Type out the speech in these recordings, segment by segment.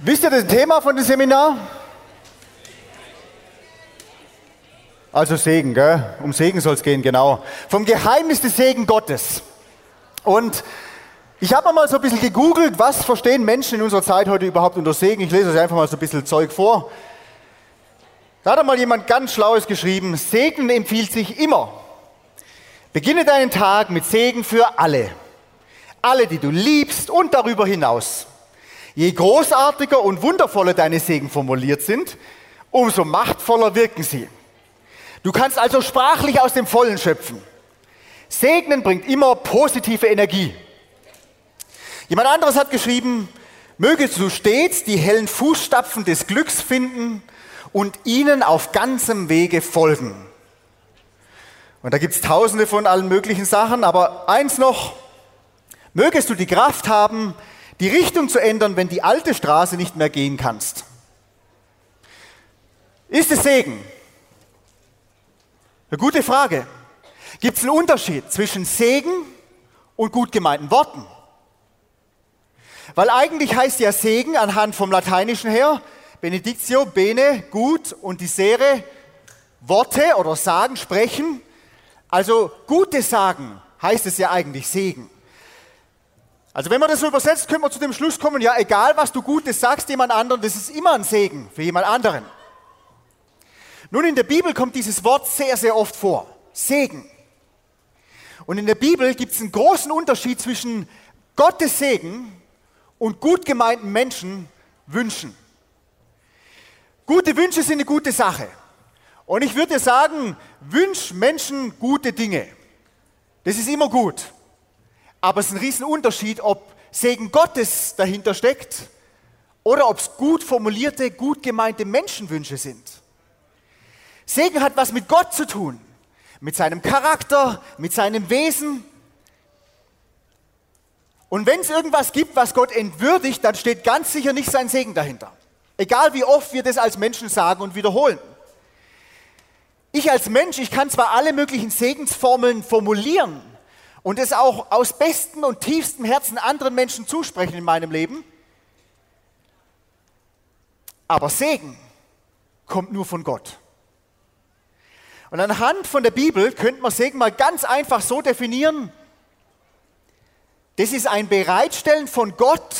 Wisst ihr das Thema von dem Seminar? Also Segen, gell? Um Segen soll es gehen, genau. Vom Geheimnis des Segen Gottes. Und ich habe mal so ein bisschen gegoogelt, was verstehen Menschen in unserer Zeit heute überhaupt unter Segen. Ich lese euch einfach mal so ein bisschen Zeug vor. Da hat mal jemand ganz Schlaues geschrieben, Segen empfiehlt sich immer. Beginne deinen Tag mit Segen für alle. Alle, die du liebst und darüber hinaus. Je großartiger und wundervoller deine Segen formuliert sind, umso machtvoller wirken sie. Du kannst also sprachlich aus dem Vollen schöpfen. Segnen bringt immer positive Energie. Jemand anderes hat geschrieben, mögest du stets die hellen Fußstapfen des Glücks finden und ihnen auf ganzem Wege folgen. Und da gibt es tausende von allen möglichen Sachen, aber eins noch, mögest du die Kraft haben, die Richtung zu ändern, wenn die alte Straße nicht mehr gehen kannst. Ist es Segen? Eine gute Frage. Gibt es einen Unterschied zwischen Segen und gut gemeinten Worten? Weil eigentlich heißt ja Segen anhand vom Lateinischen her, Benedictio, bene, gut und die Sere, Worte oder sagen, sprechen. Also Gutes sagen heißt es ja eigentlich Segen. Also wenn man das so übersetzt, können wir zu dem Schluss kommen, ja, egal was du Gutes sagst jemand anderen, das ist immer ein Segen für jemand anderen. Nun, in der Bibel kommt dieses Wort sehr, sehr oft vor. Segen. Und in der Bibel gibt es einen großen Unterschied zwischen Gottes Segen und gut gemeinten Menschen Wünschen. Gute Wünsche sind eine gute Sache. Und ich würde sagen, wünsch Menschen gute Dinge. Das ist immer gut. Aber es ist ein Riesenunterschied, ob Segen Gottes dahinter steckt oder ob es gut formulierte, gut gemeinte Menschenwünsche sind. Segen hat was mit Gott zu tun, mit seinem Charakter, mit seinem Wesen. Und wenn es irgendwas gibt, was Gott entwürdigt, dann steht ganz sicher nicht sein Segen dahinter. Egal wie oft wir das als Menschen sagen und wiederholen. Ich als Mensch, ich kann zwar alle möglichen Segensformeln formulieren und es auch aus bestem und tiefstem Herzen anderen Menschen zusprechen in meinem Leben, aber Segen kommt nur von Gott. Und anhand von der Bibel könnte man Segen mal ganz einfach so definieren. Das ist ein Bereitstellen von Gott,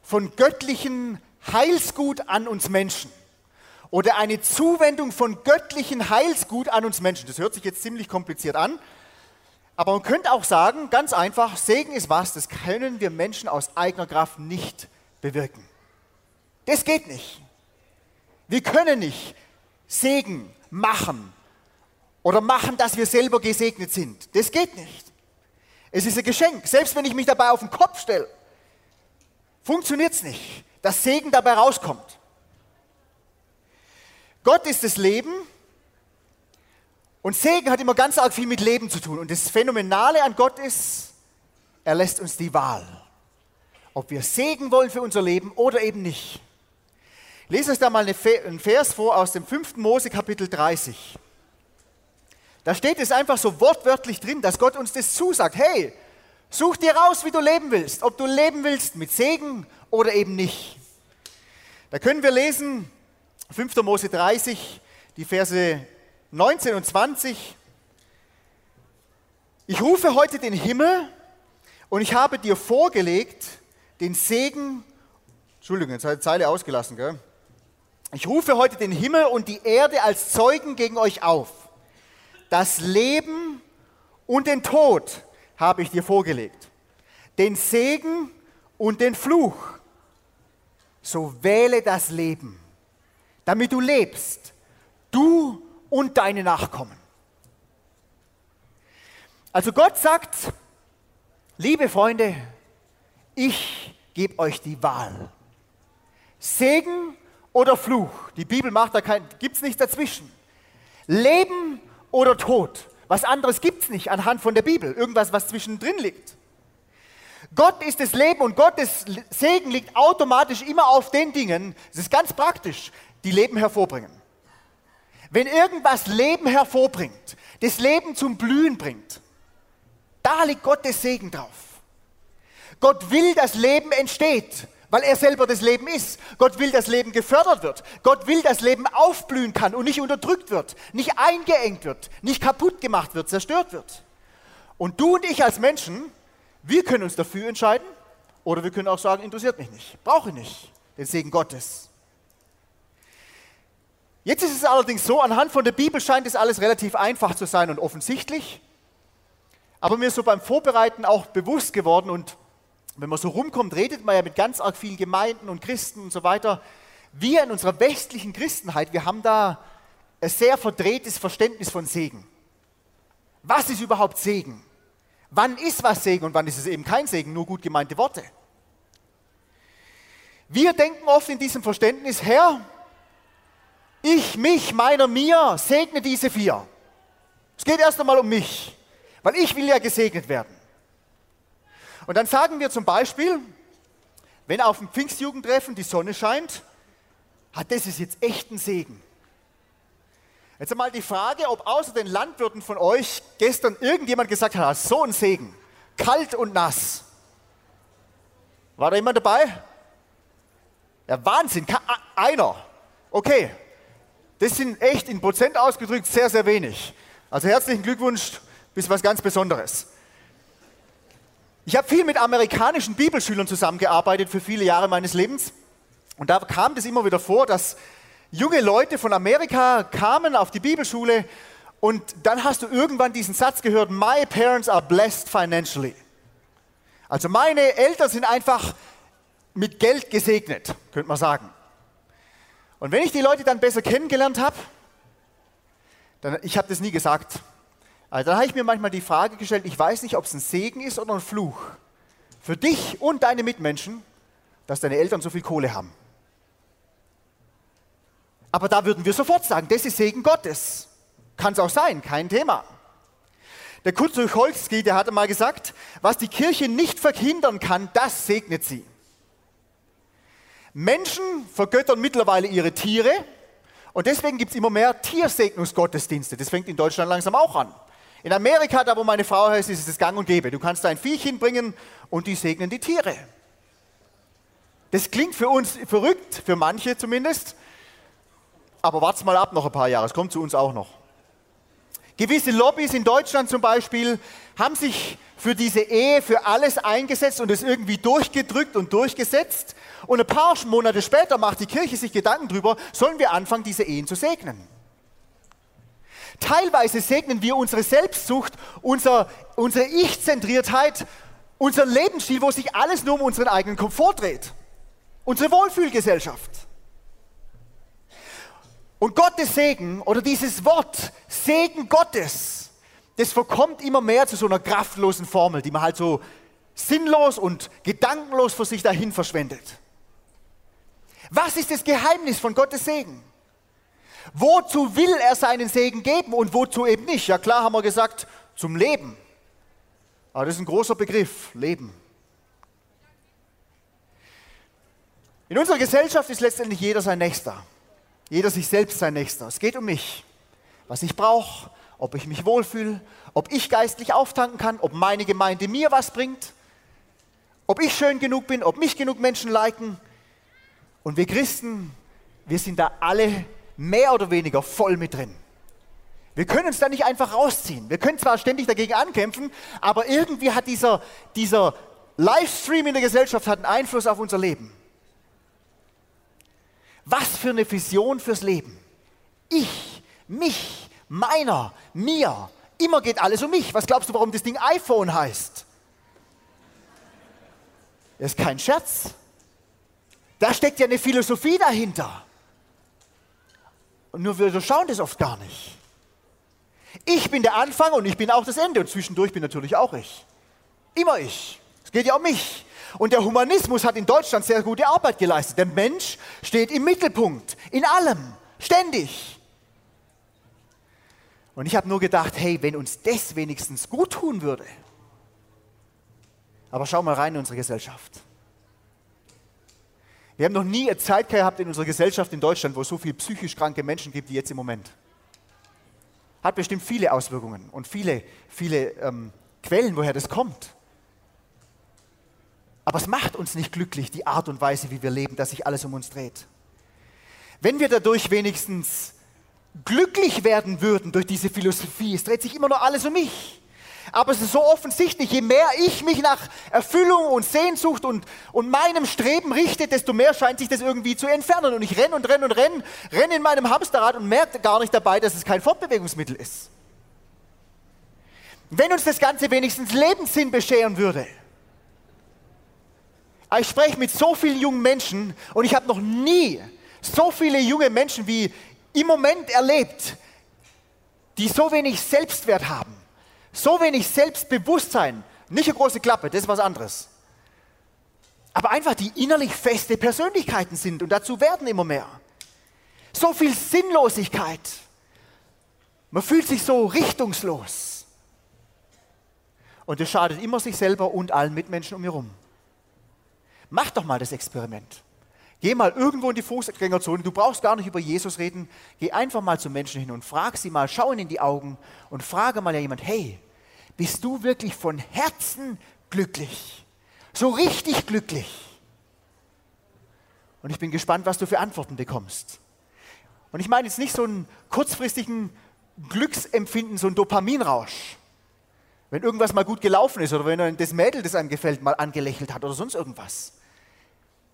von göttlichen Heilsgut an uns Menschen oder eine Zuwendung von göttlichen Heilsgut an uns Menschen. Das hört sich jetzt ziemlich kompliziert an, aber man könnte auch sagen, ganz einfach, Segen ist was, das können wir Menschen aus eigener Kraft nicht bewirken. Das geht nicht. Wir können nicht Segen machen oder machen, dass wir selber gesegnet sind. Das geht nicht. Es ist ein Geschenk. Selbst wenn ich mich dabei auf den Kopf stelle, funktioniert es nicht dass Segen dabei rauskommt. Gott ist das Leben und Segen hat immer ganz arg viel mit Leben zu tun. Und das Phänomenale an Gott ist, er lässt uns die Wahl, ob wir Segen wollen für unser Leben oder eben nicht. Lese euch da mal einen Vers vor aus dem 5. Mose Kapitel 30. Da steht es einfach so wortwörtlich drin, dass Gott uns das zusagt. Hey, such dir raus, wie du leben willst. Ob du leben willst mit Segen oder eben nicht. Da können wir lesen 5. Mose 30, die Verse 19 und 20. Ich rufe heute den Himmel und ich habe dir vorgelegt den Segen, Entschuldigung, jetzt hat Zeile ausgelassen, gell? Ich rufe heute den Himmel und die Erde als Zeugen gegen euch auf. Das Leben und den Tod habe ich dir vorgelegt. Den Segen und den Fluch so wähle das Leben, damit du lebst, du und deine Nachkommen. Also Gott sagt, liebe Freunde, ich gebe euch die Wahl. Segen oder Fluch. Die Bibel macht da kein, gibt es nichts dazwischen. Leben oder Tod. Was anderes gibt es nicht anhand von der Bibel. Irgendwas, was zwischendrin liegt. Gott ist das Leben und Gottes Segen liegt automatisch immer auf den Dingen, das ist ganz praktisch, die Leben hervorbringen. Wenn irgendwas Leben hervorbringt, das Leben zum Blühen bringt, da liegt Gottes Segen drauf. Gott will, dass Leben entsteht. weil er selber das Leben ist. Gott will, dass Leben gefördert wird. Gott will, dass Leben aufblühen kann und nicht unterdrückt wird, nicht eingeengt wird, nicht kaputt gemacht wird, zerstört wird. Und du und ich als Menschen, wir können uns dafür entscheiden oder wir können auch sagen, interessiert mich nicht, brauche ich nicht, den Segen Gottes. Jetzt ist es allerdings so, anhand von der Bibel scheint es alles relativ einfach zu sein und offensichtlich. Aber mir ist so beim Vorbereiten auch bewusst geworden und wenn man so rumkommt, redet man ja mit ganz arg vielen Gemeinden und Christen und so weiter. Wir in unserer westlichen Christenheit, wir haben da ein sehr verdrehtes Verständnis von Segen. Was ist überhaupt Segen? Wann ist was Segen und wann ist es eben kein Segen? Nur gut gemeinte Worte. Wir denken oft in diesem Verständnis, Herr, ich, mich, meiner, mir, segne diese vier. Es geht erst einmal um mich, weil ich will ja gesegnet werden. Und dann sagen wir zum Beispiel, wenn auf dem Pfingstjugendtreffen die Sonne scheint, hat das ist jetzt echt ein Segen. Jetzt einmal die Frage, ob außer den Landwirten von euch gestern irgendjemand gesagt hat, so ein Segen, kalt und nass. War da jemand dabei? Ja, Wahnsinn, einer. Okay, das sind echt in Prozent ausgedrückt sehr, sehr wenig. Also herzlichen Glückwunsch, bis was ganz Besonderes. Ich habe viel mit amerikanischen Bibelschülern zusammengearbeitet für viele Jahre meines Lebens. Und da kam das immer wieder vor, dass junge Leute von Amerika kamen auf die Bibelschule und dann hast du irgendwann diesen Satz gehört, My parents are blessed financially. Also meine Eltern sind einfach mit Geld gesegnet, könnte man sagen. Und wenn ich die Leute dann besser kennengelernt habe, dann, ich habe das nie gesagt, also dann habe ich mir manchmal die Frage gestellt, ich weiß nicht, ob es ein Segen ist oder ein Fluch für dich und deine Mitmenschen, dass deine Eltern so viel Kohle haben. Aber da würden wir sofort sagen, das ist Segen Gottes. Kann es auch sein, kein Thema. Der Kurt Tucholsky, der hatte mal gesagt, was die Kirche nicht verhindern kann, das segnet sie. Menschen vergöttern mittlerweile ihre Tiere und deswegen gibt es immer mehr Tiersegnungsgottesdienste. Das fängt in Deutschland langsam auch an. In Amerika, da wo meine Frau heißt, ist es gang und gäbe. Du kannst ein Viechchen bringen und die segnen die Tiere. Das klingt für uns verrückt, für manche zumindest. Aber wart's mal ab noch ein paar Jahre, es kommt zu uns auch noch. Gewisse Lobbys in Deutschland zum Beispiel haben sich für diese Ehe, für alles eingesetzt und es irgendwie durchgedrückt und durchgesetzt. Und ein paar Monate später macht die Kirche sich Gedanken darüber, sollen wir anfangen, diese Ehen zu segnen. Teilweise segnen wir unsere Selbstsucht, unser, unsere Ich-Zentriertheit, unser Lebensstil, wo sich alles nur um unseren eigenen Komfort dreht. Unsere Wohlfühlgesellschaft. Und Gottes Segen oder dieses Wort Segen Gottes, das verkommt immer mehr zu so einer kraftlosen Formel, die man halt so sinnlos und gedankenlos für sich dahin verschwendet. Was ist das Geheimnis von Gottes Segen? Wozu will er seinen Segen geben und wozu eben nicht? Ja klar haben wir gesagt, zum Leben. Aber das ist ein großer Begriff, Leben. In unserer Gesellschaft ist letztendlich jeder sein Nächster. Jeder sich selbst sein Nächster. Es geht um mich, was ich brauche, ob ich mich wohlfühle, ob ich geistlich auftanken kann, ob meine Gemeinde mir was bringt, ob ich schön genug bin, ob mich genug Menschen liken. Und wir Christen, wir sind da alle mehr oder weniger voll mit drin. Wir können uns da nicht einfach rausziehen. Wir können zwar ständig dagegen ankämpfen, aber irgendwie hat dieser, dieser Livestream in der Gesellschaft hat einen Einfluss auf unser Leben. Was für eine Vision fürs Leben. Ich, mich, meiner, mir. Immer geht alles um mich. Was glaubst du, warum das Ding iPhone heißt? Das ist kein Scherz. Da steckt ja eine Philosophie dahinter. Und nur wir schauen das oft gar nicht. Ich bin der Anfang und ich bin auch das Ende. Und zwischendurch bin natürlich auch ich. Immer ich. Es geht ja um mich. Und der Humanismus hat in Deutschland sehr gute Arbeit geleistet. Der Mensch steht im Mittelpunkt, in allem, ständig. Und ich habe nur gedacht, hey, wenn uns das wenigstens gut tun würde. Aber schau mal rein in unsere Gesellschaft. Wir haben noch nie eine Zeit gehabt in unserer Gesellschaft in Deutschland, wo es so viele psychisch kranke Menschen gibt wie jetzt im Moment. Hat bestimmt viele Auswirkungen und viele, viele ähm, Quellen, woher das kommt. Aber es macht uns nicht glücklich, die Art und Weise, wie wir leben, dass sich alles um uns dreht. Wenn wir dadurch wenigstens glücklich werden würden durch diese Philosophie, es dreht sich immer nur alles um mich. Aber es ist so offensichtlich, je mehr ich mich nach Erfüllung und Sehnsucht und, und meinem Streben richte, desto mehr scheint sich das irgendwie zu entfernen. Und ich renne und renne und renne, renne in meinem Hamsterrad und merke gar nicht dabei, dass es kein Fortbewegungsmittel ist. Wenn uns das Ganze wenigstens Lebenssinn bescheren würde. Ich spreche mit so vielen jungen Menschen und ich habe noch nie so viele junge Menschen wie im Moment erlebt, die so wenig Selbstwert haben, so wenig Selbstbewusstsein, nicht eine große Klappe, das ist was anderes. Aber einfach die innerlich feste Persönlichkeiten sind und dazu werden immer mehr. So viel Sinnlosigkeit. Man fühlt sich so richtungslos. Und das schadet immer sich selber und allen Mitmenschen um mich herum. Mach doch mal das Experiment. Geh mal irgendwo in die Fußgängerzone, du brauchst gar nicht über Jesus reden, geh einfach mal zu Menschen hin und frag sie mal, schau ihnen in die Augen und frage mal jemand, hey, bist du wirklich von Herzen glücklich? So richtig glücklich? Und ich bin gespannt, was du für Antworten bekommst. Und ich meine jetzt nicht so einen kurzfristigen Glücksempfinden, so einen Dopaminrausch. Wenn irgendwas mal gut gelaufen ist oder wenn das Mädel, das einem gefällt, mal angelächelt hat oder sonst irgendwas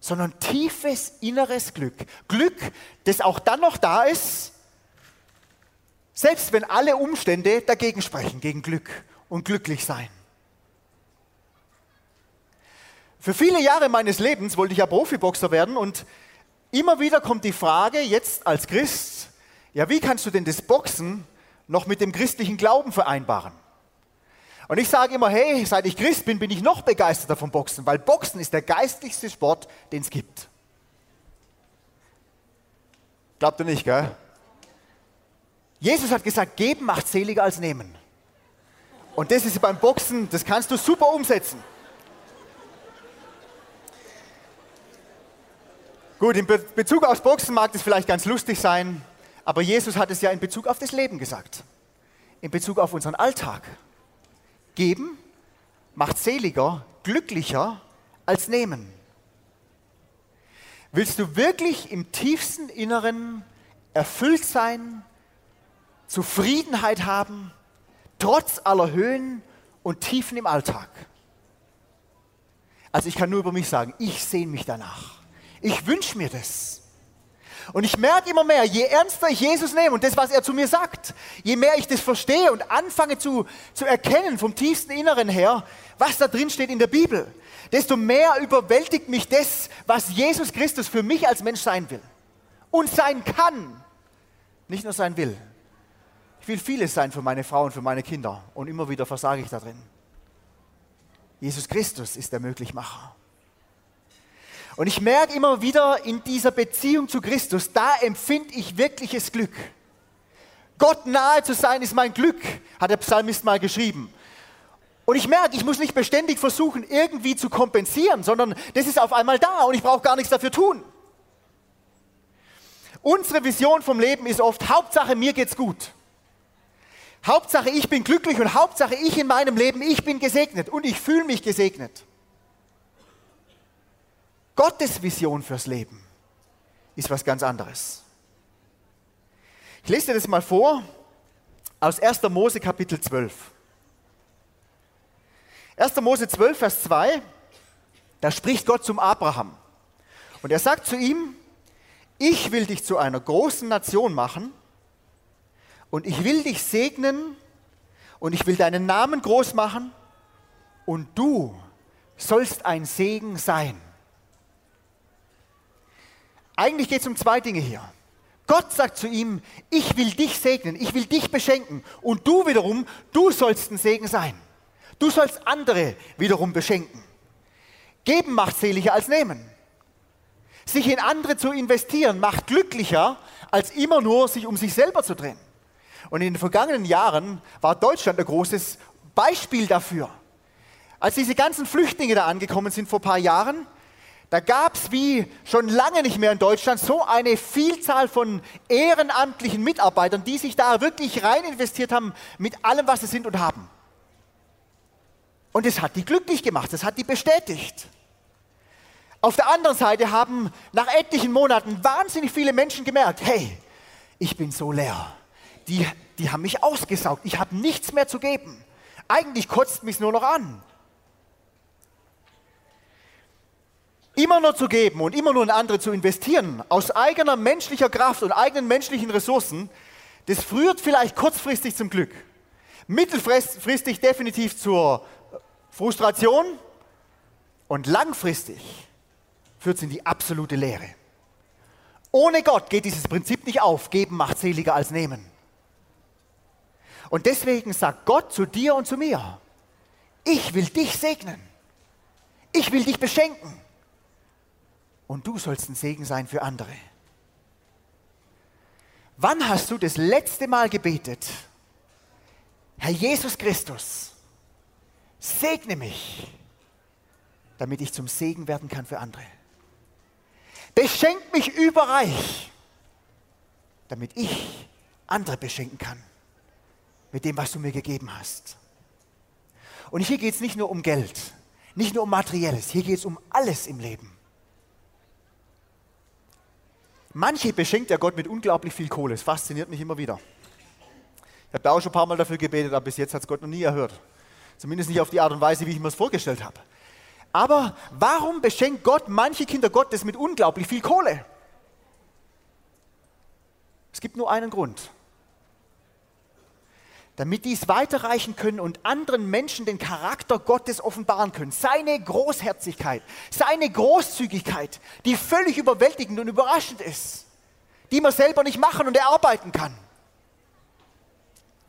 sondern tiefes inneres Glück. Glück, das auch dann noch da ist, selbst wenn alle Umstände dagegen sprechen, gegen Glück und glücklich sein. Für viele Jahre meines Lebens wollte ich ja Profiboxer werden und immer wieder kommt die Frage, jetzt als Christ, ja, wie kannst du denn das Boxen noch mit dem christlichen Glauben vereinbaren? Und ich sage immer, hey, seit ich Christ bin, bin ich noch begeisterter vom Boxen, weil Boxen ist der geistlichste Sport, den es gibt. Glaubt ihr nicht, gell? Jesus hat gesagt, geben macht seliger als nehmen. Und das ist beim Boxen, das kannst du super umsetzen. Gut, in Bezug aufs Boxen mag das vielleicht ganz lustig sein, aber Jesus hat es ja in Bezug auf das Leben gesagt. In Bezug auf unseren Alltag. Geben macht seliger, glücklicher als nehmen. Willst du wirklich im tiefsten Inneren erfüllt sein, Zufriedenheit haben, trotz aller Höhen und Tiefen im Alltag? Also ich kann nur über mich sagen, ich sehne mich danach. Ich wünsche mir das. Und ich merke immer mehr, je ernster ich Jesus nehme und das, was er zu mir sagt, je mehr ich das verstehe und anfange zu, zu erkennen vom tiefsten Inneren her, was da drin steht in der Bibel, desto mehr überwältigt mich das, was Jesus Christus für mich als Mensch sein will und sein kann, nicht nur sein will. Ich will vieles sein für meine Frau und für meine Kinder und immer wieder versage ich da drin. Jesus Christus ist der Möglichmacher. Und ich merke immer wieder in dieser Beziehung zu Christus, da empfinde ich wirkliches Glück. Gott nahe zu sein ist mein Glück, hat der Psalmist mal geschrieben. Und ich merke, ich muss nicht beständig versuchen, irgendwie zu kompensieren, sondern das ist auf einmal da und ich brauche gar nichts dafür tun. Unsere Vision vom Leben ist oft, Hauptsache mir geht's gut. Hauptsache ich bin glücklich und Hauptsache ich in meinem Leben, ich bin gesegnet und ich fühle mich gesegnet. Gottes Vision fürs Leben ist was ganz anderes. Ich lese dir das mal vor aus 1. Mose Kapitel 12. 1. Mose 12, Vers 2, da spricht Gott zum Abraham. Und er sagt zu ihm, ich will dich zu einer großen Nation machen und ich will dich segnen und ich will deinen Namen groß machen und du sollst ein Segen sein. Eigentlich geht es um zwei Dinge hier. Gott sagt zu ihm, ich will dich segnen, ich will dich beschenken. Und du wiederum, du sollst ein Segen sein. Du sollst andere wiederum beschenken. Geben macht seliger als nehmen. Sich in andere zu investieren macht glücklicher, als immer nur sich um sich selber zu drehen. Und in den vergangenen Jahren war Deutschland ein großes Beispiel dafür. Als diese ganzen Flüchtlinge da angekommen sind vor ein paar Jahren, da gab es wie schon lange nicht mehr in Deutschland so eine Vielzahl von ehrenamtlichen Mitarbeitern, die sich da wirklich rein investiert haben mit allem, was sie sind und haben. Und es hat die glücklich gemacht, es hat die bestätigt. Auf der anderen Seite haben nach etlichen Monaten wahnsinnig viele Menschen gemerkt, hey, ich bin so leer. Die, die haben mich ausgesaugt. Ich habe nichts mehr zu geben. Eigentlich kotzt mich nur noch an. Immer nur zu geben und immer nur in andere zu investieren, aus eigener menschlicher Kraft und eigenen menschlichen Ressourcen, das führt vielleicht kurzfristig zum Glück, mittelfristig definitiv zur Frustration und langfristig führt es in die absolute Leere. Ohne Gott geht dieses Prinzip nicht auf. Geben macht seliger als nehmen. Und deswegen sagt Gott zu dir und zu mir, ich will dich segnen. Ich will dich beschenken. Und du sollst ein Segen sein für andere. Wann hast du das letzte Mal gebetet? Herr Jesus Christus, segne mich, damit ich zum Segen werden kann für andere. Beschenk mich überreich, damit ich andere beschenken kann mit dem, was du mir gegeben hast. Und hier geht es nicht nur um Geld, nicht nur um Materielles, hier geht es um alles im Leben. Manche beschenkt ja Gott mit unglaublich viel Kohle. Es fasziniert mich immer wieder. Ich habe da auch schon ein paar Mal dafür gebetet, aber bis jetzt hat es Gott noch nie erhört. Zumindest nicht auf die Art und Weise, wie ich mir es vorgestellt habe. Aber warum beschenkt Gott manche Kinder Gottes mit unglaublich viel Kohle? Es gibt nur einen Grund. Damit die es weiterreichen können und anderen Menschen den Charakter Gottes offenbaren können. Seine Großherzigkeit, seine Großzügigkeit, die völlig überwältigend und überraschend ist, die man selber nicht machen und erarbeiten kann.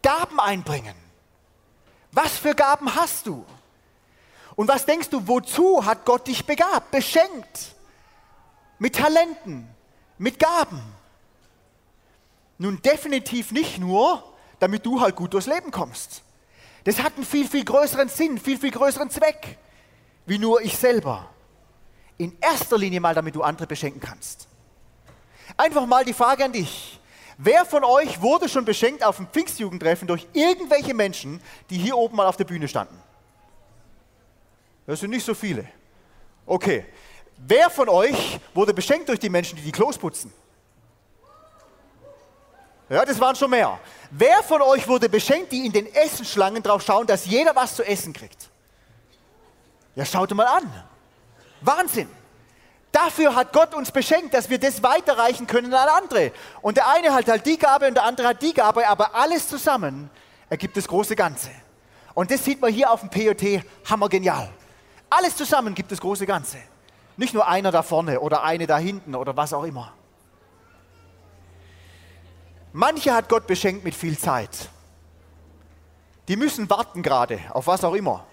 Gaben einbringen. Was für Gaben hast du? Und was denkst du, wozu hat Gott dich begabt, beschenkt? Mit Talenten, mit Gaben. Nun definitiv nicht nur, damit du halt gut durchs Leben kommst. Das hat einen viel, viel größeren Sinn, viel, viel größeren Zweck, wie nur ich selber. In erster Linie mal, damit du andere beschenken kannst. Einfach mal die Frage an dich. Wer von euch wurde schon beschenkt auf dem Pfingstjugendtreffen durch irgendwelche Menschen, die hier oben mal auf der Bühne standen? Das sind nicht so viele. Okay. Wer von euch wurde beschenkt durch die Menschen, die die Klos putzen? Ja, das waren schon mehr. Wer von euch wurde beschenkt, die in den Essenschlangen drauf schauen, dass jeder was zu essen kriegt? Ja, schaut mal an. Wahnsinn. Dafür hat Gott uns beschenkt, dass wir das weiterreichen können an andere. Und der eine hat halt die Gabe und der andere hat die Gabe, aber alles zusammen ergibt das große Ganze. Und das sieht man hier auf dem POT hammergenial. Alles zusammen gibt das große Ganze. Nicht nur einer da vorne oder eine da hinten oder was auch immer. Manche hat Gott beschenkt mit viel Zeit. Die müssen warten gerade, auf was auch immer.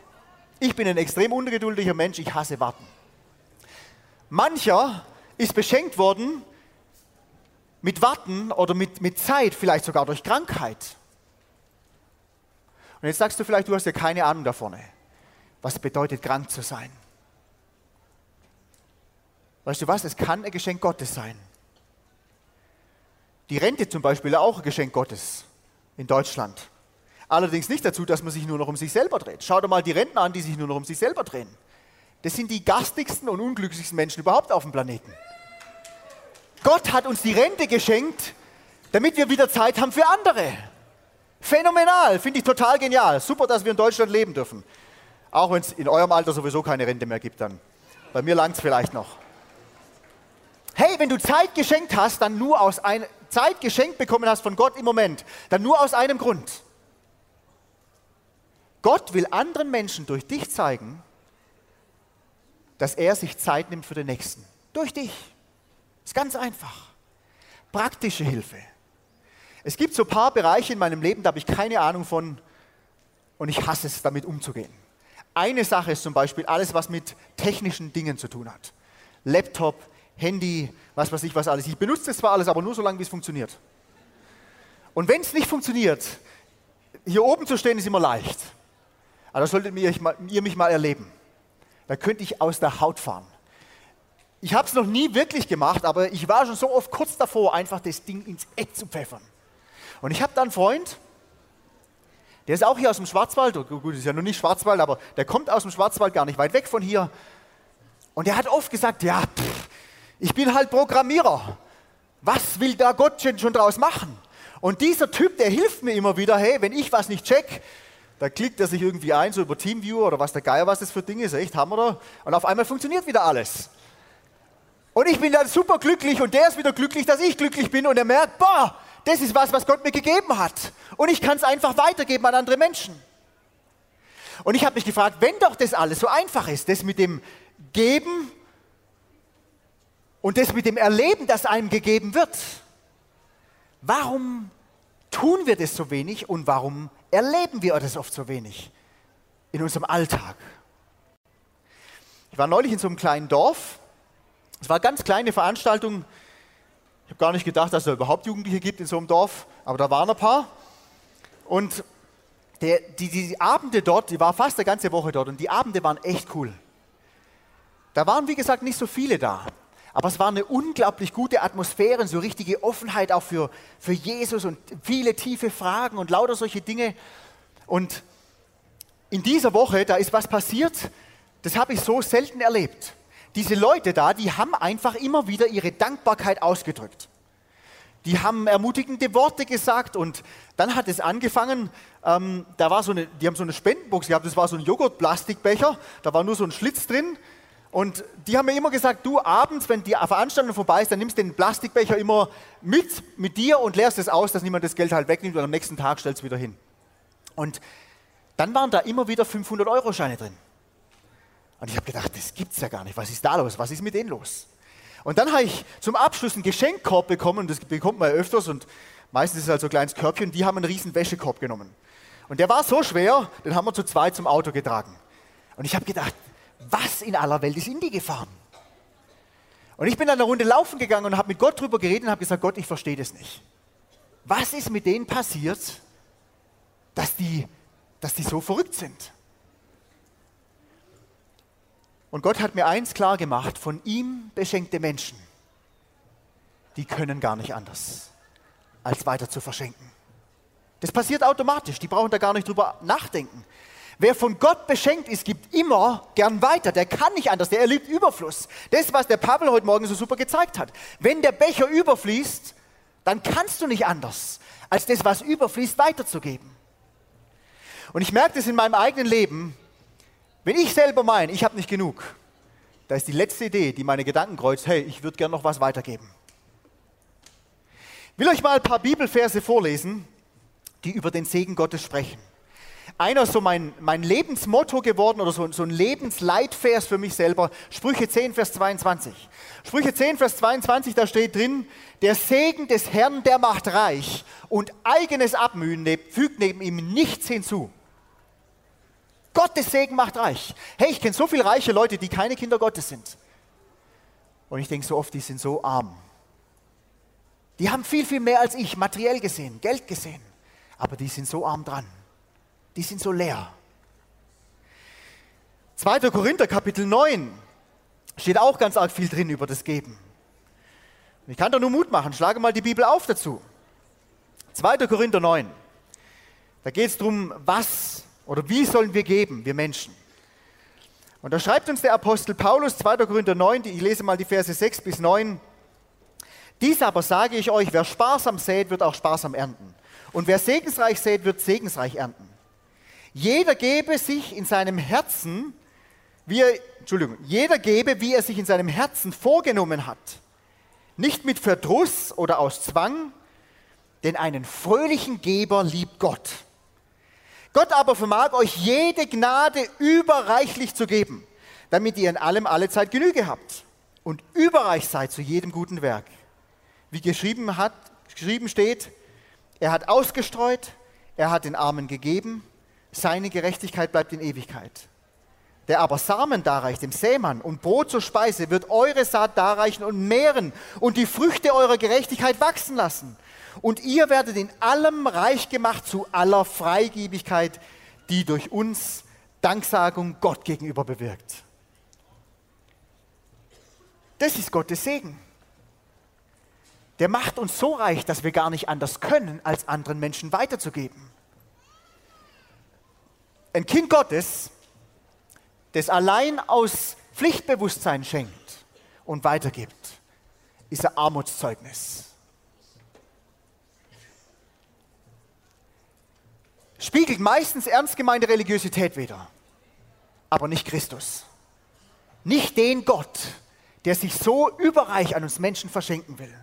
Ich bin ein extrem ungeduldiger Mensch, ich hasse warten. Mancher ist beschenkt worden mit Warten oder mit, mit Zeit, vielleicht sogar durch Krankheit. Und jetzt sagst du vielleicht, du hast ja keine Ahnung da vorne was bedeutet, krank zu sein. Weißt du was? Es kann ein Geschenk Gottes sein. Die Rente zum Beispiel auch ein Geschenk Gottes in Deutschland. Allerdings nicht dazu, dass man sich nur noch um sich selber dreht. Schau dir mal die Rentner an, die sich nur noch um sich selber drehen. Das sind die gastigsten und unglücklichsten Menschen überhaupt auf dem Planeten. Gott hat uns die Rente geschenkt, damit wir wieder Zeit haben für andere. Phänomenal, finde ich total genial. Super, dass wir in Deutschland leben dürfen. Auch wenn es in eurem Alter sowieso keine Rente mehr gibt dann. Bei mir langt es vielleicht noch. Hey, wenn du Zeit geschenkt hast, dann nur aus einem, Zeit geschenkt bekommen hast von Gott im Moment, dann nur aus einem Grund. Gott will anderen Menschen durch dich zeigen, dass er sich Zeit nimmt für den Nächsten. Durch dich. Ist ganz einfach. Praktische Hilfe. Es gibt so ein paar Bereiche in meinem Leben, da habe ich keine Ahnung von und ich hasse es, damit umzugehen. Eine Sache ist zum Beispiel alles, was mit technischen Dingen zu tun hat. Laptop, Handy, was weiß ich was alles. Ich benutze das zwar alles, aber nur so lange, wie es funktioniert. Und wenn es nicht funktioniert, hier oben zu stehen, ist immer leicht. Aber das solltet ihr, ihr mich mal erleben. Da könnte ich aus der Haut fahren. Ich habe es noch nie wirklich gemacht, aber ich war schon so oft kurz davor, einfach das Ding ins Eck zu pfeffern. Und ich habe da einen Freund, der ist auch hier aus dem Schwarzwald, gut, ist ja noch nicht Schwarzwald, aber der kommt aus dem Schwarzwald gar nicht weit weg von hier. Und er hat oft gesagt, ja, pff, ich bin halt Programmierer. Was will da Gott schon draus machen? Und dieser Typ, der hilft mir immer wieder, hey, wenn ich was nicht check, da klickt er sich irgendwie ein, so über Teamviewer oder was der Geier, was das für Ding ist, echt Hammer da. Und auf einmal funktioniert wieder alles. Und ich bin dann super glücklich und der ist wieder glücklich, dass ich glücklich bin und er merkt, boah, das ist was, was Gott mir gegeben hat. Und ich kann es einfach weitergeben an andere Menschen. Und ich habe mich gefragt, wenn doch das alles so einfach ist, das mit dem Geben und das mit dem Erleben, das einem gegeben wird, warum tun wir das so wenig und warum erleben wir das oft so wenig in unserem Alltag? Ich war neulich in so einem kleinen Dorf. Es war eine ganz kleine Veranstaltung. Ich habe gar nicht gedacht, dass es überhaupt Jugendliche gibt in so einem Dorf, aber da waren ein paar. Und der, die, die Abende dort, die war fast eine ganze Woche dort und die Abende waren echt cool. Da waren, wie gesagt, nicht so viele da. Aber es war eine unglaublich gute Atmosphäre, so richtige Offenheit auch für, für Jesus und viele tiefe Fragen und lauter solche Dinge. Und in dieser Woche, da ist was passiert, das habe ich so selten erlebt. Diese Leute da, die haben einfach immer wieder ihre Dankbarkeit ausgedrückt. Die haben ermutigende Worte gesagt und dann hat es angefangen, ähm, da war so eine, die haben so eine Spendenbox gehabt, das war so ein Joghurt-Plastikbecher, da war nur so ein Schlitz drin und die haben mir immer gesagt, du abends, wenn die Veranstaltung vorbei ist, dann nimmst du den Plastikbecher immer mit, mit dir und leerst es aus, dass niemand das Geld halt wegnimmt und am nächsten Tag stellst du wieder hin. Und dann waren da immer wieder 500-Euro-Scheine drin. Und ich habe gedacht, das gibt's ja gar nicht. Was ist da los? Was ist mit denen los? Und dann habe ich zum Abschluss einen Geschenkkorb bekommen, und das bekommt man ja öfters, und meistens ist es halt so ein kleines Körbchen, die haben einen riesen Wäschekorb genommen. Und der war so schwer, den haben wir zu zweit zum Auto getragen. Und ich habe gedacht, was in aller Welt ist in die gefahren? Und ich bin dann eine Runde laufen gegangen und habe mit Gott drüber geredet und habe gesagt, Gott, ich verstehe das nicht. Was ist mit denen passiert, dass die, dass die so verrückt sind? Und Gott hat mir eins klar gemacht, von ihm beschenkte Menschen, die können gar nicht anders, als weiter zu verschenken. Das passiert automatisch, die brauchen da gar nicht drüber nachdenken. Wer von Gott beschenkt ist, gibt immer gern weiter. Der kann nicht anders, der erlebt Überfluss. Das was der Pavel heute Morgen so super gezeigt hat. Wenn der Becher überfließt, dann kannst du nicht anders, als das, was überfließt, weiterzugeben. Und ich merke das in meinem eigenen Leben, wenn ich selber meine, ich habe nicht genug, da ist die letzte Idee, die meine Gedanken kreuzt, hey, ich würde gern noch was weitergeben. Ich will euch mal ein paar Bibelverse vorlesen, die über den Segen Gottes sprechen einer so mein, mein Lebensmotto geworden oder so, so ein Lebensleitvers für mich selber. Sprüche 10, Vers 22. Sprüche 10, Vers 22, da steht drin, der Segen des Herrn, der macht reich und eigenes Abmühen fügt neben ihm nichts hinzu. Gottes Segen macht reich. Hey, ich kenne so viele reiche Leute, die keine Kinder Gottes sind. Und ich denke so oft, die sind so arm. Die haben viel, viel mehr als ich, materiell gesehen, Geld gesehen. Aber die sind so arm dran die sind so leer. 2. Korinther Kapitel 9 steht auch ganz arg viel drin über das Geben. Ich kann da nur Mut machen, schlage mal die Bibel auf dazu. 2. Korinther 9. Da geht es darum, was oder wie sollen wir geben, wir Menschen. Und da schreibt uns der Apostel Paulus, 2. Korinther 9, ich lese mal die Verse 6 bis 9. Dies aber sage ich euch, wer sparsam sät, wird auch sparsam ernten. Und wer segensreich sät, wird segensreich ernten. Jeder gebe sich in seinem Herzen, wie er, Entschuldigung, jeder gebe, wie er sich in seinem Herzen vorgenommen hat. Nicht mit Verdruss oder aus Zwang, denn einen fröhlichen Geber liebt Gott. Gott aber vermag euch jede Gnade überreichlich zu geben, damit ihr in allem alle Zeit Genüge habt und überreich seid zu jedem guten Werk. Wie geschrieben, hat, geschrieben steht, er hat ausgestreut, er hat den Armen gegeben, seine Gerechtigkeit bleibt in Ewigkeit. Der aber Samen darreicht, dem Sämann, und Brot zur Speise, wird eure Saat darreichen und mehren und die Früchte eurer Gerechtigkeit wachsen lassen. Und ihr werdet in allem reich gemacht zu aller Freigebigkeit, die durch uns Danksagung Gott gegenüber bewirkt. Das ist Gottes Segen. Der macht uns so reich, dass wir gar nicht anders können, als anderen Menschen weiterzugeben ein Kind Gottes, das allein aus Pflichtbewusstsein schenkt und weitergibt, ist ein Armutszeugnis. Spiegelt meistens ernst gemeinte Religiosität wider, aber nicht Christus. Nicht den Gott, der sich so überreich an uns Menschen verschenken will.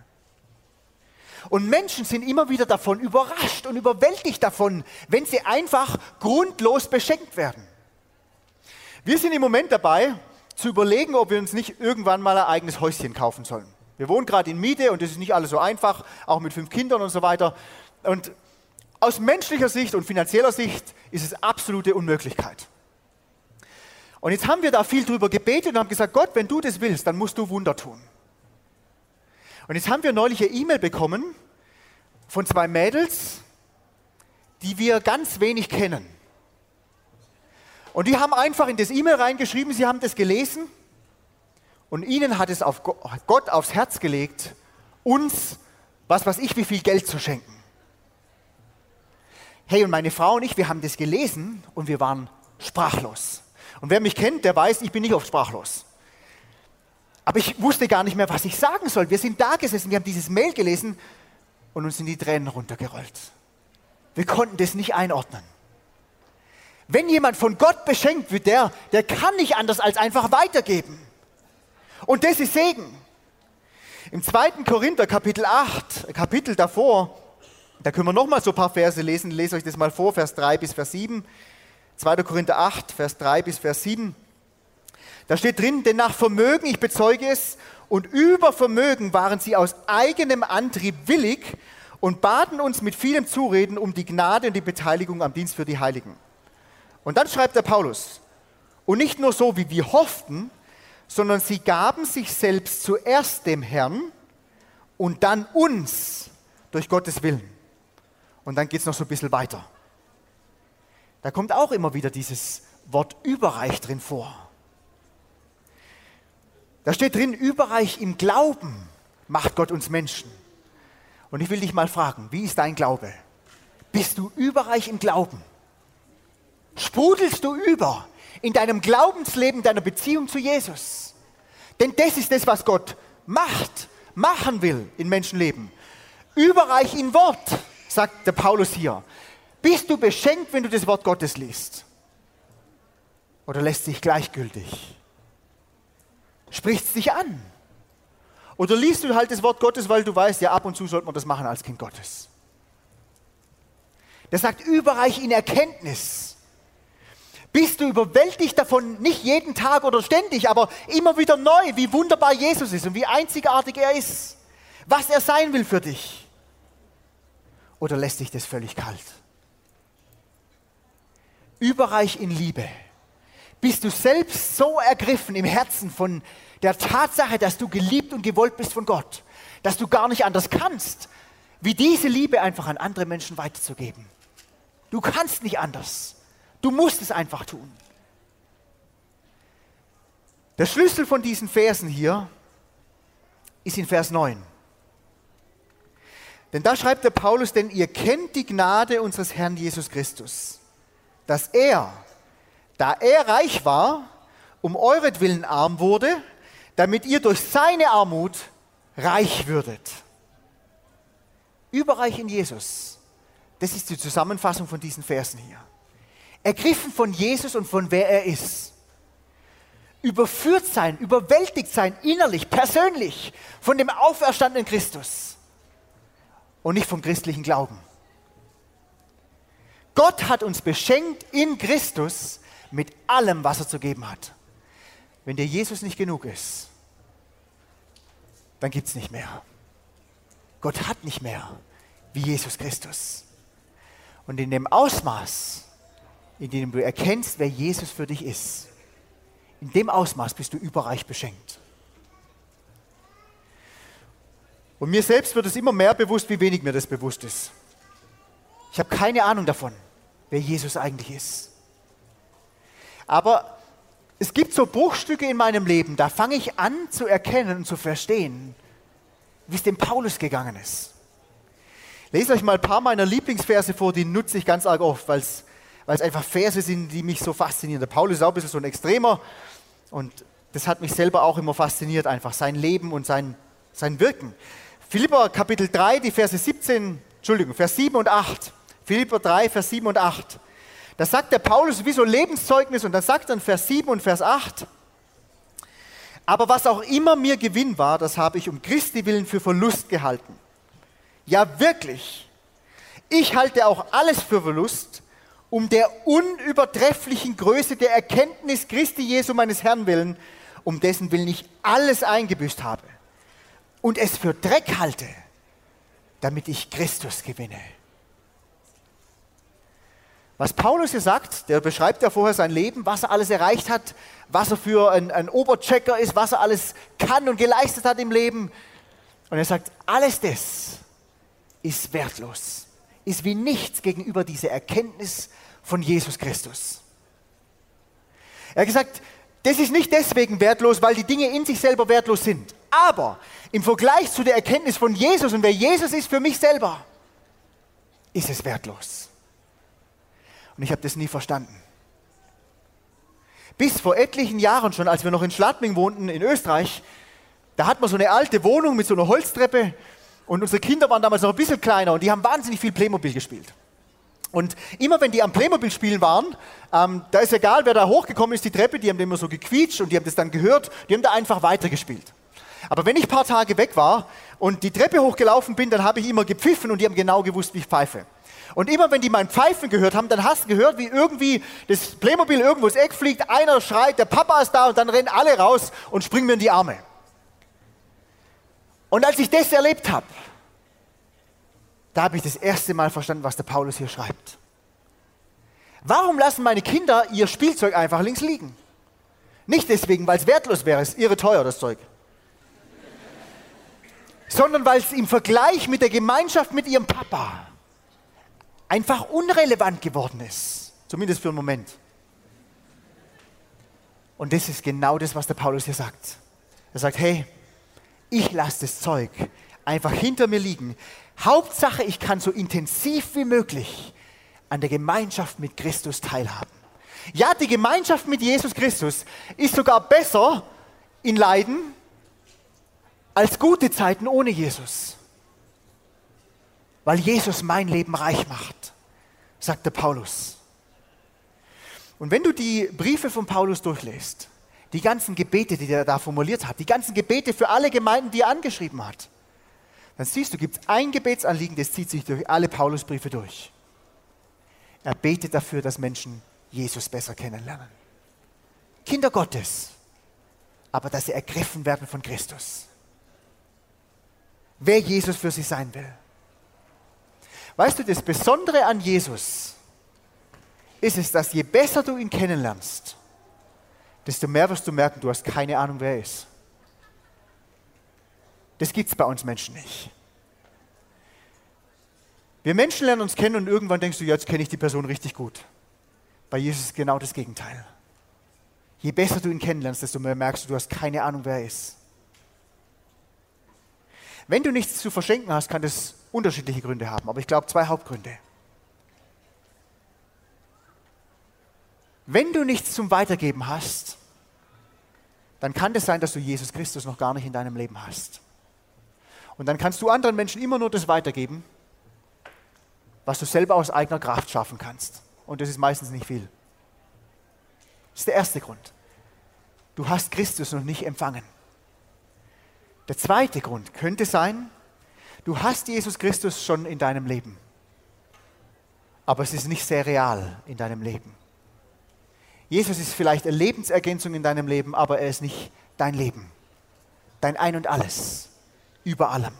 Und Menschen sind immer wieder davon überrascht und überwältigt davon, wenn sie einfach grundlos beschenkt werden. Wir sind im Moment dabei, zu überlegen, ob wir uns nicht irgendwann mal ein eigenes Häuschen kaufen sollen. Wir wohnen gerade in Miete und das ist nicht alles so einfach, auch mit fünf Kindern und so weiter. Und aus menschlicher Sicht und finanzieller Sicht ist es absolute Unmöglichkeit. Und jetzt haben wir da viel drüber gebetet und haben gesagt, Gott, wenn du das willst, dann musst du Wunder tun. Und jetzt haben wir neulich eine E-Mail bekommen von zwei Mädels, die wir ganz wenig kennen. Und die haben einfach in das E-Mail reingeschrieben, sie haben das gelesen und ihnen hat es auf Gott aufs Herz gelegt, uns, was weiß ich, wie viel Geld zu schenken. Hey, und meine Frau und ich, wir haben das gelesen und wir waren sprachlos. Und wer mich kennt, der weiß, ich bin nicht oft sprachlos. Aber ich wusste gar nicht mehr, was ich sagen soll. Wir sind da gesessen, wir haben dieses Mail gelesen und uns sind die Tränen runtergerollt. Wir konnten das nicht einordnen. Wenn jemand von Gott beschenkt wird, der, der kann nicht anders als einfach weitergeben. Und das ist Segen. Im 2. Korinther Kapitel 8, Kapitel davor, da können wir nochmal so ein paar Verse lesen. Ich lese euch das mal vor, Vers 3 bis Vers 7. 2. Korinther 8, Vers 3 bis Vers 7. Da steht drin, denn nach Vermögen, ich bezeuge es, und über Vermögen waren sie aus eigenem Antrieb willig und baten uns mit vielem Zureden um die Gnade und die Beteiligung am Dienst für die Heiligen. Und dann schreibt der Paulus, und nicht nur so, wie wir hofften, sondern sie gaben sich selbst zuerst dem Herrn und dann uns durch Gottes Willen. Und dann geht es noch so ein bisschen weiter. Da kommt auch immer wieder dieses Wort überreich drin vor. Da steht drin, überreich im Glauben macht Gott uns Menschen. Und ich will dich mal fragen, wie ist dein Glaube? Bist du überreich im Glauben? Sprudelst du über in deinem Glaubensleben, deiner Beziehung zu Jesus? Denn das ist das, was Gott macht, machen will in Menschenleben. Überreich in Wort, sagt der Paulus hier. Bist du beschenkt, wenn du das Wort Gottes liest? Oder lässt sich gleichgültig? Spricht es dich an? Oder liest du halt das Wort Gottes, weil du weißt, ja, ab und zu sollte man das machen als Kind Gottes? Der sagt überreich in Erkenntnis. Bist du überwältigt davon, nicht jeden Tag oder ständig, aber immer wieder neu, wie wunderbar Jesus ist und wie einzigartig er ist, was er sein will für dich? Oder lässt dich das völlig kalt? Überreich in Liebe bist du selbst so ergriffen im Herzen von der Tatsache, dass du geliebt und gewollt bist von Gott, dass du gar nicht anders kannst, wie diese Liebe einfach an andere Menschen weiterzugeben. Du kannst nicht anders. Du musst es einfach tun. Der Schlüssel von diesen Versen hier ist in Vers 9. Denn da schreibt der Paulus, denn ihr kennt die Gnade unseres Herrn Jesus Christus, dass er, da er reich war, um euretwillen arm wurde, damit ihr durch seine Armut reich würdet. Überreich in Jesus. Das ist die Zusammenfassung von diesen Versen hier. Ergriffen von Jesus und von wer er ist. Überführt sein, überwältigt sein, innerlich, persönlich von dem auferstandenen Christus und nicht vom christlichen Glauben. Gott hat uns beschenkt in Christus mit allem, was er zu geben hat. Wenn dir Jesus nicht genug ist, dann gibt es nicht mehr. Gott hat nicht mehr wie Jesus Christus. Und in dem Ausmaß, in dem du erkennst, wer Jesus für dich ist, in dem Ausmaß bist du überreich beschenkt. Und mir selbst wird es immer mehr bewusst, wie wenig mir das bewusst ist. Ich habe keine Ahnung davon, wer Jesus eigentlich ist. Aber es gibt so Bruchstücke in meinem Leben, da fange ich an zu erkennen und zu verstehen, wie es dem Paulus gegangen ist. Lese euch mal ein paar meiner Lieblingsverse vor, die nutze ich ganz arg oft, weil es einfach Verse sind, die mich so faszinieren. Der Paulus ist auch ein bisschen so ein Extremer und das hat mich selber auch immer fasziniert, einfach sein Leben und sein, sein Wirken. Philipper Kapitel 3, die Verse 17, Entschuldigung, Vers 7 und 8. Philipper 3, Vers 7 und 8. Da sagt der Paulus wie so Lebenszeugnis und dann sagt er in Vers 7 und Vers 8, aber was auch immer mir Gewinn war, das habe ich um Christi willen für Verlust gehalten. Ja, wirklich. Ich halte auch alles für Verlust, um der unübertrefflichen Größe der Erkenntnis Christi Jesu meines Herrn willen, um dessen Willen ich alles eingebüßt habe und es für Dreck halte, damit ich Christus gewinne. Was Paulus hier sagt, der beschreibt ja vorher sein Leben, was er alles erreicht hat, was er für ein, ein Oberchecker ist, was er alles kann und geleistet hat im Leben. Und er sagt, alles das ist wertlos, ist wie nichts gegenüber dieser Erkenntnis von Jesus Christus. Er hat gesagt, das ist nicht deswegen wertlos, weil die Dinge in sich selber wertlos sind. Aber im Vergleich zu der Erkenntnis von Jesus und wer Jesus ist für mich selber, ist es wertlos. Und ich habe das nie verstanden. Bis vor etlichen Jahren schon, als wir noch in Schladming wohnten, in Österreich, da hat man so eine alte Wohnung mit so einer Holztreppe und unsere Kinder waren damals noch ein bisschen kleiner und die haben wahnsinnig viel Playmobil gespielt. Und immer wenn die am Playmobil spielen waren, ähm, da ist egal, wer da hochgekommen ist, die Treppe, die haben immer so gequietscht und die haben das dann gehört, die haben da einfach weitergespielt. Aber wenn ich ein paar Tage weg war und die Treppe hochgelaufen bin, dann habe ich immer gepfiffen und die haben genau gewusst, wie ich pfeife. Und immer wenn die mein Pfeifen gehört haben, dann hast du gehört, wie irgendwie das Playmobil irgendwo ins Eck fliegt, einer schreit, der Papa ist da und dann rennen alle raus und springen mir in die Arme. Und als ich das erlebt habe, da habe ich das erste Mal verstanden, was der Paulus hier schreibt. Warum lassen meine Kinder ihr Spielzeug einfach links liegen? Nicht deswegen, weil es wertlos wäre, es ist irre teuer, das Zeug. Sondern weil es im Vergleich mit der Gemeinschaft mit ihrem Papa einfach unrelevant geworden ist. Zumindest für einen Moment. Und das ist genau das, was der Paulus hier sagt. Er sagt, hey, ich lasse das Zeug einfach hinter mir liegen. Hauptsache, ich kann so intensiv wie möglich an der Gemeinschaft mit Christus teilhaben. Ja, die Gemeinschaft mit Jesus Christus ist sogar besser in Leiden als gute Zeiten ohne Jesus weil Jesus mein Leben reich macht, sagt der Paulus. Und wenn du die Briefe von Paulus durchlässt, die ganzen Gebete, die er da formuliert hat, die ganzen Gebete für alle Gemeinden, die er angeschrieben hat, dann siehst du, gibt es ein Gebetsanliegen, das zieht sich durch alle Paulusbriefe durch. Er betet dafür, dass Menschen Jesus besser kennenlernen. Kinder Gottes, aber dass sie ergriffen werden von Christus. Wer Jesus für sie sein will. Weißt du, das Besondere an Jesus ist es, dass je besser du ihn kennenlernst, desto mehr wirst du merken, du hast keine Ahnung, wer er ist. Das gibt es bei uns Menschen nicht. Wir Menschen lernen uns kennen und irgendwann denkst du, jetzt kenne ich die Person richtig gut. Bei Jesus ist genau das Gegenteil. Je besser du ihn kennenlernst, desto mehr merkst du, du hast keine Ahnung, wer er ist. Wenn du nichts zu verschenken hast, kann das unterschiedliche Gründe haben, aber ich glaube zwei Hauptgründe. Wenn du nichts zum Weitergeben hast, dann kann es sein, dass du Jesus Christus noch gar nicht in deinem Leben hast. Und dann kannst du anderen Menschen immer nur das weitergeben, was du selber aus eigener Kraft schaffen kannst. Und das ist meistens nicht viel. Das ist der erste Grund. Du hast Christus noch nicht empfangen. Der zweite Grund könnte sein, Du hast Jesus Christus schon in deinem Leben, aber es ist nicht sehr real in deinem Leben. Jesus ist vielleicht eine Lebensergänzung in deinem Leben, aber er ist nicht dein Leben, dein Ein und alles, über allem.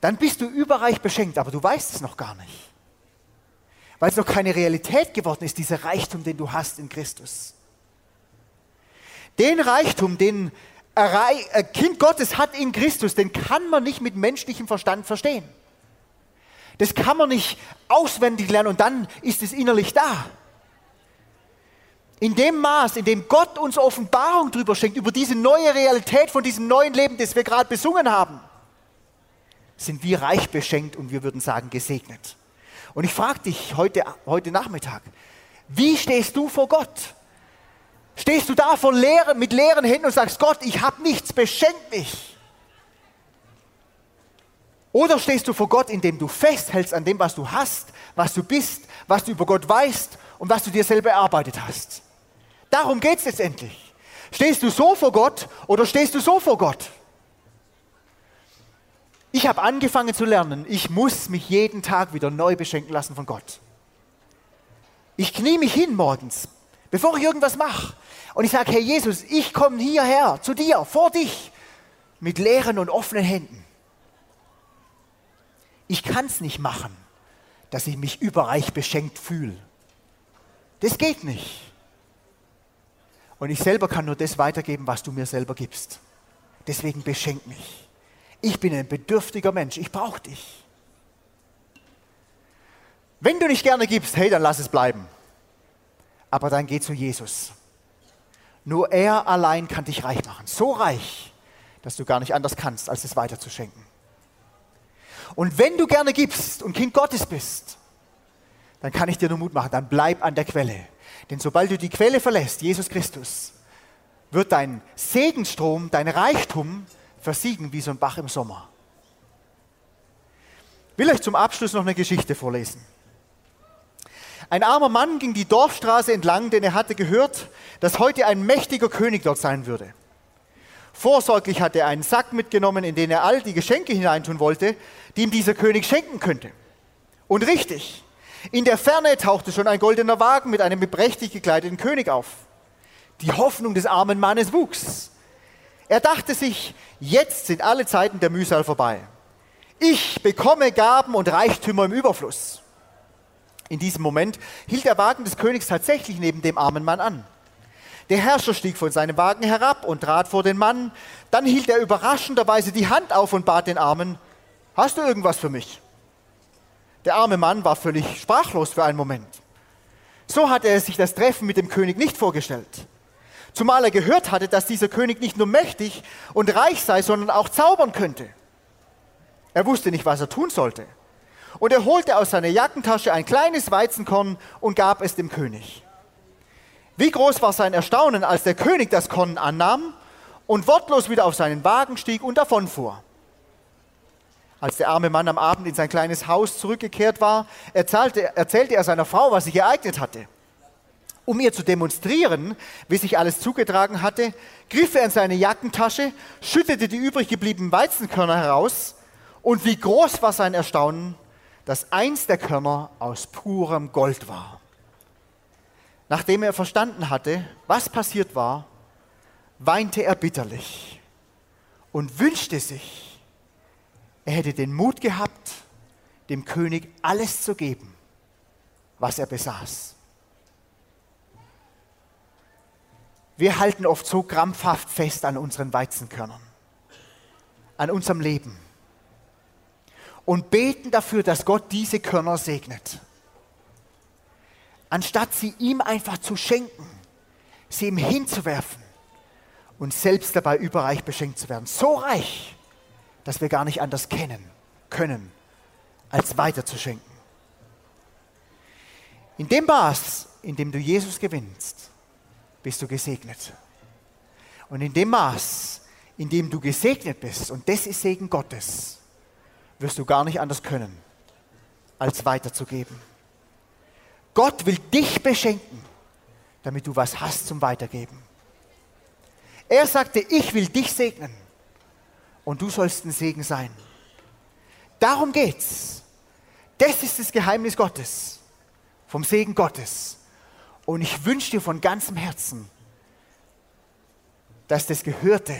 Dann bist du überreich beschenkt, aber du weißt es noch gar nicht, weil es noch keine Realität geworden ist, dieser Reichtum, den du hast in Christus. Den Reichtum, den kind Gottes hat in Christus, den kann man nicht mit menschlichem Verstand verstehen. Das kann man nicht auswendig lernen und dann ist es innerlich da. In dem Maß, in dem Gott uns Offenbarung darüber schenkt, über diese neue Realität von diesem neuen Leben, das wir gerade besungen haben, sind wir reich beschenkt und wir würden sagen gesegnet. Und ich frage dich heute, heute Nachmittag, wie stehst du vor Gott? Stehst du da vor leeren, mit leeren Händen und sagst, Gott, ich habe nichts, beschenk mich. Oder stehst du vor Gott, indem du festhältst an dem, was du hast, was du bist, was du über Gott weißt und was du dir selber erarbeitet hast. Darum geht es letztendlich. Stehst du so vor Gott oder stehst du so vor Gott? Ich habe angefangen zu lernen, ich muss mich jeden Tag wieder neu beschenken lassen von Gott. Ich knie mich hin morgens, bevor ich irgendwas mache. Und ich sage, Herr Jesus, ich komme hierher zu dir, vor dich, mit leeren und offenen Händen. Ich kann es nicht machen, dass ich mich überreich beschenkt fühle. Das geht nicht. Und ich selber kann nur das weitergeben, was du mir selber gibst. Deswegen beschenk mich. Ich bin ein bedürftiger Mensch, ich brauche dich. Wenn du nicht gerne gibst, hey, dann lass es bleiben. Aber dann geh zu Jesus. Nur er allein kann dich reich machen. So reich, dass du gar nicht anders kannst, als es weiterzuschenken. Und wenn du gerne gibst und Kind Gottes bist, dann kann ich dir nur Mut machen, dann bleib an der Quelle. Denn sobald du die Quelle verlässt, Jesus Christus, wird dein Segenstrom, dein Reichtum versiegen wie so ein Bach im Sommer. Ich will euch zum Abschluss noch eine Geschichte vorlesen. Ein armer Mann ging die Dorfstraße entlang, denn er hatte gehört, dass heute ein mächtiger König dort sein würde. Vorsorglich hatte er einen Sack mitgenommen, in den er all die Geschenke hineintun wollte, die ihm dieser König schenken könnte. Und richtig, in der Ferne tauchte schon ein goldener Wagen mit einem prächtig gekleideten König auf. Die Hoffnung des armen Mannes wuchs. Er dachte sich, jetzt sind alle Zeiten der Mühsal vorbei. Ich bekomme Gaben und Reichtümer im Überfluss. In diesem Moment hielt der Wagen des Königs tatsächlich neben dem armen Mann an. Der Herrscher stieg von seinem Wagen herab und trat vor den Mann. Dann hielt er überraschenderweise die Hand auf und bat den Armen, hast du irgendwas für mich? Der arme Mann war völlig sprachlos für einen Moment. So hatte er sich das Treffen mit dem König nicht vorgestellt. Zumal er gehört hatte, dass dieser König nicht nur mächtig und reich sei, sondern auch zaubern könnte. Er wusste nicht, was er tun sollte. Und er holte aus seiner Jackentasche ein kleines Weizenkorn und gab es dem König. Wie groß war sein Erstaunen, als der König das Korn annahm und wortlos wieder auf seinen Wagen stieg und davonfuhr. Als der arme Mann am Abend in sein kleines Haus zurückgekehrt war, erzählte, erzählte er seiner Frau, was sich ereignet hatte. Um ihr zu demonstrieren, wie sich alles zugetragen hatte, griff er in seine Jackentasche, schüttete die übrig gebliebenen Weizenkörner heraus und wie groß war sein Erstaunen, dass eins der Körner aus purem Gold war. Nachdem er verstanden hatte, was passiert war, weinte er bitterlich und wünschte sich, er hätte den Mut gehabt, dem König alles zu geben, was er besaß. Wir halten oft so krampfhaft fest an unseren Weizenkörnern, an unserem Leben und beten dafür, dass Gott diese Körner segnet anstatt sie ihm einfach zu schenken, sie ihm hinzuwerfen und selbst dabei überreich beschenkt zu werden. So reich, dass wir gar nicht anders kennen können, als weiterzuschenken. In dem Maß, in dem du Jesus gewinnst, bist du gesegnet. Und in dem Maß, in dem du gesegnet bist, und das ist Segen Gottes, wirst du gar nicht anders können, als weiterzugeben. Gott will dich beschenken, damit du was hast zum Weitergeben. Er sagte, ich will dich segnen und du sollst ein Segen sein. Darum geht's. Das ist das Geheimnis Gottes, vom Segen Gottes. Und ich wünsche dir von ganzem Herzen, dass das Gehörte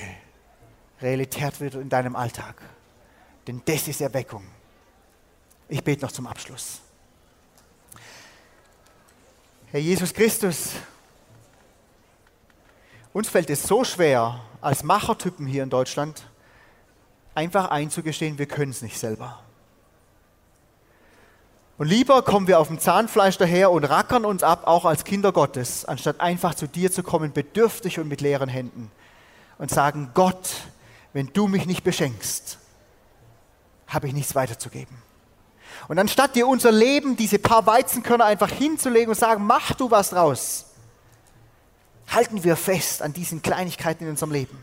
Realität wird in deinem Alltag. Denn das ist Erweckung. Ich bete noch zum Abschluss. Herr Jesus Christus, uns fällt es so schwer, als Machertypen hier in Deutschland, einfach einzugestehen, wir können es nicht selber. Und lieber kommen wir auf dem Zahnfleisch daher und rackern uns ab, auch als Kinder Gottes, anstatt einfach zu dir zu kommen, bedürftig und mit leeren Händen und sagen, Gott, wenn du mich nicht beschenkst, habe ich nichts weiterzugeben. Und anstatt dir unser Leben, diese paar Weizenkörner einfach hinzulegen und sagen, mach du was draus, Halten wir fest an diesen Kleinigkeiten in unserem Leben.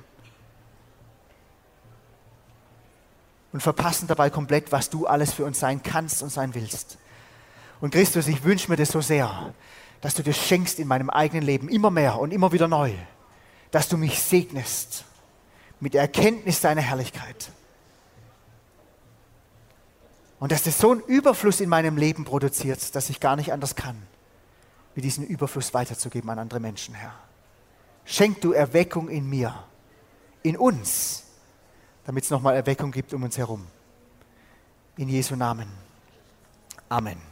Und verpassen dabei komplett, was du alles für uns sein kannst und sein willst. Und Christus, ich wünsche mir das so sehr, dass du das schenkst in meinem eigenen Leben immer mehr und immer wieder neu, dass du mich segnest mit der Erkenntnis deiner Herrlichkeit. Und dass das so einen Überfluss in meinem Leben produziert, dass ich gar nicht anders kann, wie diesen Überfluss weiterzugeben an andere Menschen, Herr. Schenk du Erweckung in mir, in uns, damit es nochmal Erweckung gibt um uns herum. In Jesu Namen. Amen.